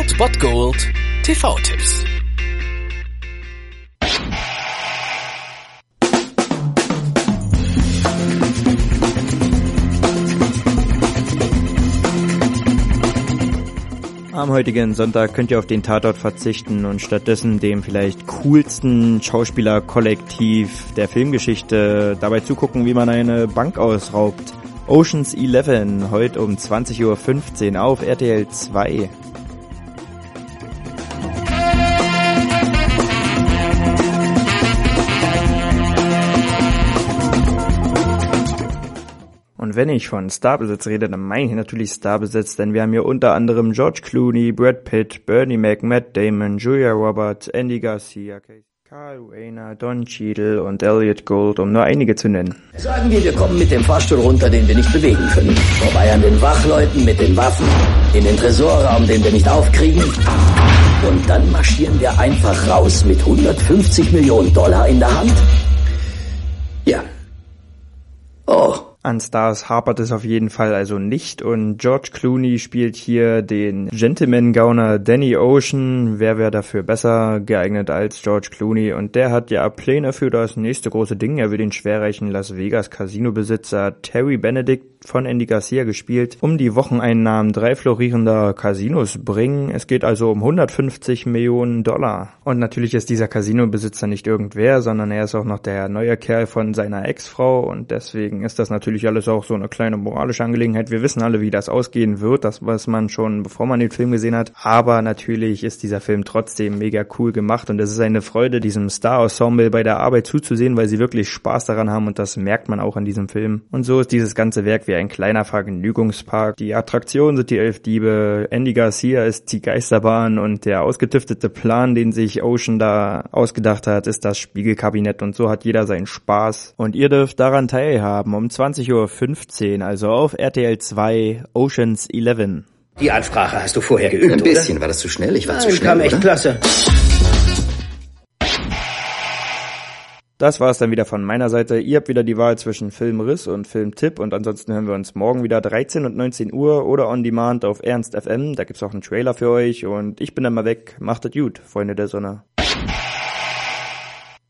Old Bot Gold TV-Tipps. Am heutigen Sonntag könnt ihr auf den Tatort verzichten und stattdessen dem vielleicht coolsten Schauspielerkollektiv der Filmgeschichte dabei zugucken, wie man eine Bank ausraubt. Oceans 11, heute um 20.15 Uhr auf RTL 2. Und wenn ich von Starbesitz rede, dann meine ich natürlich Starbesitz, denn wir haben hier unter anderem George Clooney, Brad Pitt, Bernie Mac, Matt Damon, Julia Roberts, Andy Garcia, Carl Rayner, Don Cheadle und Elliot Gold, um nur einige zu nennen. Sagen wir, wir kommen mit dem Fahrstuhl runter, den wir nicht bewegen können. Vorbei an den Wachleuten mit den Waffen, in den Tresorraum, den wir nicht aufkriegen. Und dann marschieren wir einfach raus mit 150 Millionen Dollar in der Hand. An Stars hapert es auf jeden Fall also nicht und George Clooney spielt hier den Gentleman-Gauner Danny Ocean. Wer wäre dafür besser geeignet als George Clooney? Und der hat ja Pläne für das nächste große Ding. Er will den schwerreichen Las Vegas Casino-Besitzer Terry Benedict von Andy Garcia gespielt, um die Wocheneinnahmen drei florierender Casinos bringen. Es geht also um 150 Millionen Dollar. Und natürlich ist dieser Casino-Besitzer nicht irgendwer, sondern er ist auch noch der neue Kerl von seiner Ex-Frau und deswegen ist das natürlich natürlich alles auch so eine kleine moralische Angelegenheit. Wir wissen alle, wie das ausgehen wird, das was man schon, bevor man den Film gesehen hat. Aber natürlich ist dieser Film trotzdem mega cool gemacht und es ist eine Freude, diesem Star-Ensemble bei der Arbeit zuzusehen, weil sie wirklich Spaß daran haben und das merkt man auch an diesem Film. Und so ist dieses ganze Werk wie ein kleiner Vergnügungspark. Die Attraktionen sind die Elf Diebe, Andy Garcia ist die Geisterbahn und der ausgetüftete Plan, den sich Ocean da ausgedacht hat, ist das Spiegelkabinett und so hat jeder seinen Spaß. Und ihr dürft daran teilhaben. Um 20 20.15 Uhr, also auf RTL 2 Oceans 11. Die Ansprache hast du vorher geübt, Ein bisschen, oder? war das zu schnell? Ich war Nein, zu schnell, kam echt oder? klasse. Das war es dann wieder von meiner Seite. Ihr habt wieder die Wahl zwischen Filmriss und Filmtipp und ansonsten hören wir uns morgen wieder 13 und 19 Uhr oder on demand auf Ernst FM. Da gibt's auch einen Trailer für euch und ich bin dann mal weg. Macht es gut, Freunde der Sonne.